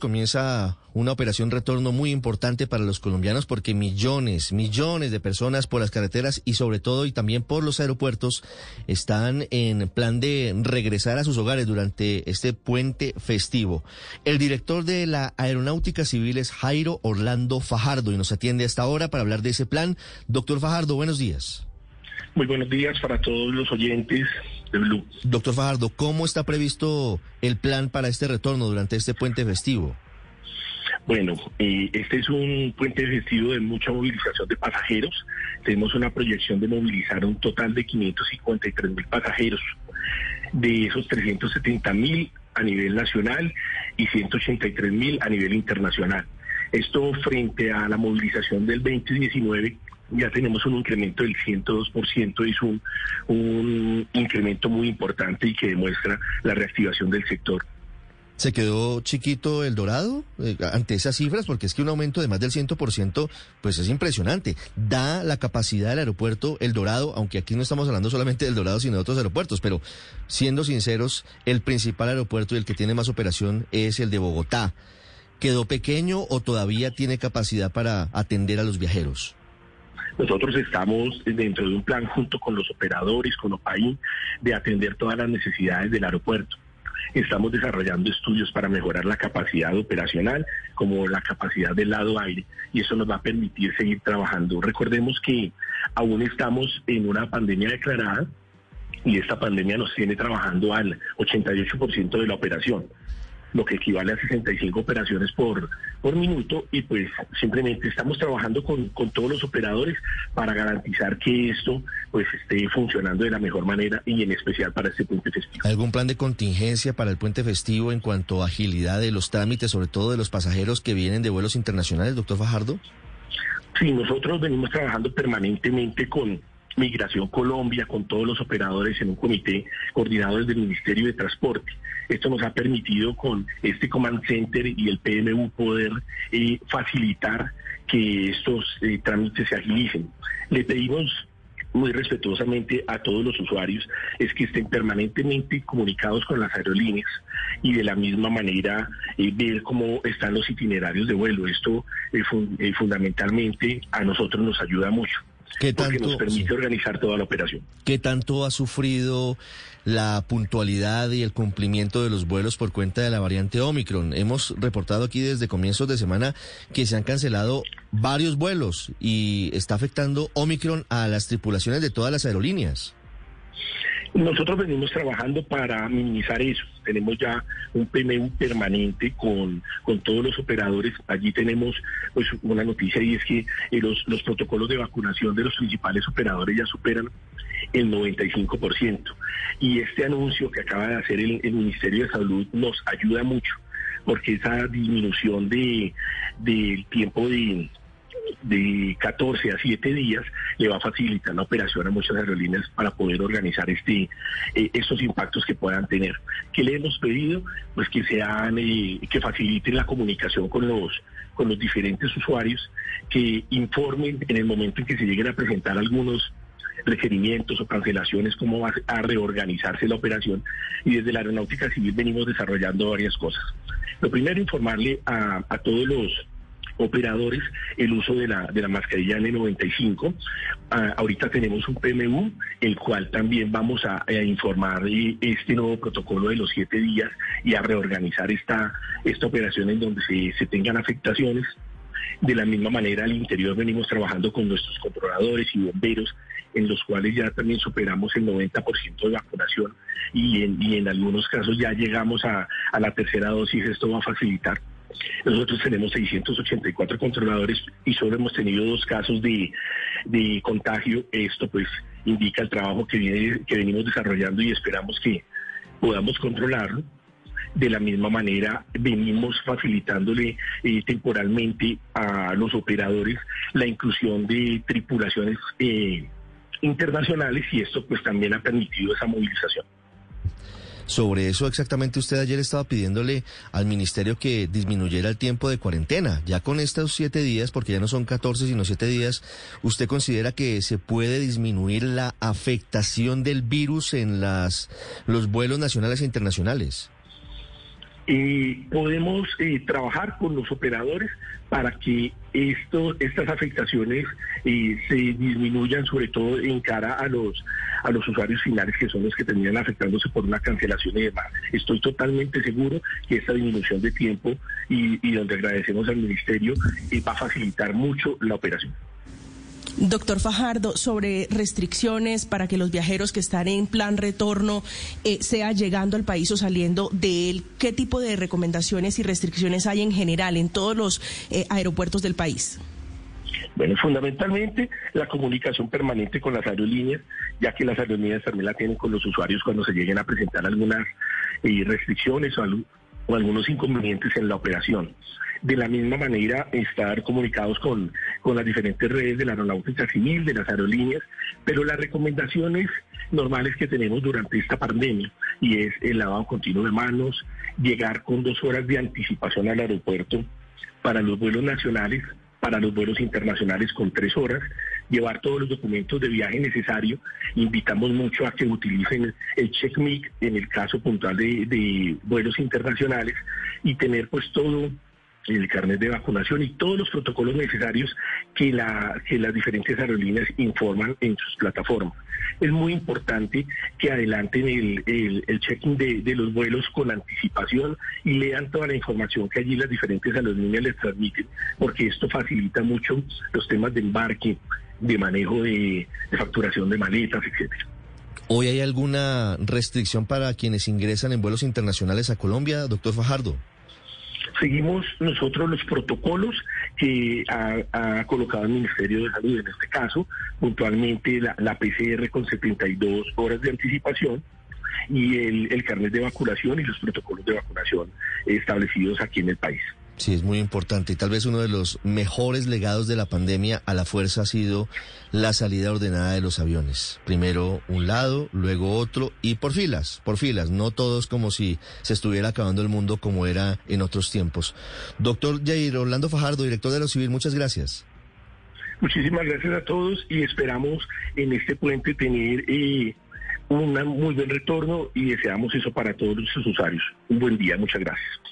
Comienza una operación retorno muy importante para los colombianos porque millones, millones de personas por las carreteras y sobre todo y también por los aeropuertos están en plan de regresar a sus hogares durante este puente festivo. El director de la Aeronáutica Civil es Jairo Orlando Fajardo y nos atiende hasta ahora para hablar de ese plan. Doctor Fajardo, buenos días. Muy buenos días para todos los oyentes de Blue. Doctor Fajardo, ¿cómo está previsto el plan para este retorno durante este puente festivo? Bueno, eh, este es un puente festivo de mucha movilización de pasajeros. Tenemos una proyección de movilizar un total de 553 mil pasajeros. De esos 370 mil a nivel nacional y 183 mil a nivel internacional. Esto frente a la movilización del 2019 ya tenemos un incremento del 102%, es un, un incremento muy importante y que demuestra la reactivación del sector. ¿Se quedó chiquito el dorado eh, ante esas cifras? Porque es que un aumento de más del 100% pues es impresionante. Da la capacidad del aeropuerto el dorado, aunque aquí no estamos hablando solamente del dorado, sino de otros aeropuertos, pero siendo sinceros, el principal aeropuerto y el que tiene más operación es el de Bogotá. ¿Quedó pequeño o todavía tiene capacidad para atender a los viajeros? Nosotros estamos dentro de un plan junto con los operadores, con OPAIN, de atender todas las necesidades del aeropuerto. Estamos desarrollando estudios para mejorar la capacidad operacional como la capacidad del lado aire y eso nos va a permitir seguir trabajando. Recordemos que aún estamos en una pandemia declarada y esta pandemia nos tiene trabajando al 88% de la operación lo que equivale a 65 operaciones por, por minuto y pues simplemente estamos trabajando con, con todos los operadores para garantizar que esto pues esté funcionando de la mejor manera y en especial para este puente festivo. ¿Algún plan de contingencia para el puente festivo en cuanto a agilidad de los trámites, sobre todo de los pasajeros que vienen de vuelos internacionales, doctor Fajardo? Sí, nosotros venimos trabajando permanentemente con Migración Colombia, con todos los operadores en un comité coordinado desde el Ministerio de Transporte. Esto nos ha permitido con este Command Center y el PMU poder eh, facilitar que estos eh, trámites se agilicen. Le pedimos muy respetuosamente a todos los usuarios es que estén permanentemente comunicados con las aerolíneas y de la misma manera eh, ver cómo están los itinerarios de vuelo. Esto fundamentalmente a nosotros nos ayuda mucho. ¿Qué tanto, porque nos permite organizar toda la operación. ¿Qué tanto ha sufrido la puntualidad y el cumplimiento de los vuelos por cuenta de la variante Omicron? Hemos reportado aquí desde comienzos de semana que se han cancelado varios vuelos y está afectando Omicron a las tripulaciones de todas las aerolíneas. Nosotros venimos trabajando para minimizar eso. Tenemos ya un PMU permanente con, con todos los operadores. Allí tenemos pues una noticia y es que eh, los, los protocolos de vacunación de los principales operadores ya superan el 95%. Y este anuncio que acaba de hacer el, el Ministerio de Salud nos ayuda mucho porque esa disminución de del tiempo de de 14 a 7 días le va a facilitar la operación a muchas aerolíneas para poder organizar este eh, estos impactos que puedan tener. ¿Qué le hemos pedido? Pues que sean eh, que faciliten la comunicación con los con los diferentes usuarios, que informen en el momento en que se lleguen a presentar algunos requerimientos o cancelaciones, cómo va a reorganizarse la operación. Y desde la Aeronáutica Civil venimos desarrollando varias cosas. Lo primero, informarle a, a todos los operadores el uso de la, de la mascarilla N95. Ah, ahorita tenemos un PMU, el cual también vamos a, informar de este nuevo protocolo de los siete días y a reorganizar esta, esta operación en donde se, se tengan afectaciones. De la misma manera, al interior venimos trabajando con nuestros controladores y bomberos, en los cuales ya también superamos el 90% de vacunación y en, y en algunos casos ya llegamos a, a la tercera dosis. Esto va a facilitar nosotros tenemos 684 controladores y solo hemos tenido dos casos de, contagio. Esto pues indica el trabajo que, viene, que venimos desarrollando y esperamos que podamos controlarlo. De la misma manera, venimos facilitándole eh, temporalmente a los operadores la inclusión de tripulaciones eh, internacionales y esto pues también ha permitido esa movilización. Sobre eso exactamente usted ayer estaba pidiéndole al ministerio que disminuyera el tiempo de cuarentena. Ya con estos siete días, porque ya no son 14 sino siete días, ¿usted considera que se puede disminuir la afectación del virus en las, los vuelos nacionales e internacionales? Eh, podemos eh, trabajar con los operadores para que esto, estas afectaciones eh, se disminuyan, sobre todo en cara a los, a los usuarios finales que son los que terminan afectándose por una cancelación y demás. Estoy totalmente seguro que esta disminución de tiempo y, y donde agradecemos al Ministerio va a facilitar mucho la operación. Doctor Fajardo, sobre restricciones para que los viajeros que están en plan retorno, eh, sea llegando al país o saliendo de él, ¿qué tipo de recomendaciones y restricciones hay en general en todos los eh, aeropuertos del país? Bueno, fundamentalmente la comunicación permanente con las aerolíneas, ya que las aerolíneas también la tienen con los usuarios cuando se lleguen a presentar algunas eh, restricciones o, o algunos inconvenientes en la operación. De la misma manera, estar comunicados con, con las diferentes redes de la aeronáutica civil, de las aerolíneas, pero las recomendaciones normales que tenemos durante esta pandemia, y es el lavado continuo de manos, llegar con dos horas de anticipación al aeropuerto para los vuelos nacionales, para los vuelos internacionales con tres horas, llevar todos los documentos de viaje necesarios. Invitamos mucho a que utilicen el CheckMic en el caso puntual de, de vuelos internacionales y tener pues todo el carnet de vacunación y todos los protocolos necesarios que, la, que las diferentes aerolíneas informan en sus plataformas. Es muy importante que adelanten el, el, el check-in de, de, los vuelos con anticipación y lean toda la información que allí las diferentes aerolíneas les transmiten, porque esto facilita mucho los temas de embarque, de manejo de, de facturación de maletas, etcétera. ¿Hoy hay alguna restricción para quienes ingresan en vuelos internacionales a Colombia, doctor Fajardo? Seguimos nosotros los protocolos que ha, colocado el Ministerio de Salud, en este caso, puntualmente la, la PCR con 72 horas de anticipación y el, el carnet de vacunación y los protocolos de vacunación establecidos aquí en el país. Sí, es muy importante. Y tal vez uno de los mejores legados de la pandemia a la fuerza ha sido la salida ordenada de los aviones. Primero un lado, luego otro y por filas, por filas. No todos como si se estuviera acabando el mundo como era en otros tiempos. Doctor Jair Orlando Fajardo, director de lo civil, muchas gracias. Muchísimas gracias a todos y esperamos en este puente tener eh, un muy buen retorno y deseamos eso para todos los usuarios. Un buen día, muchas gracias.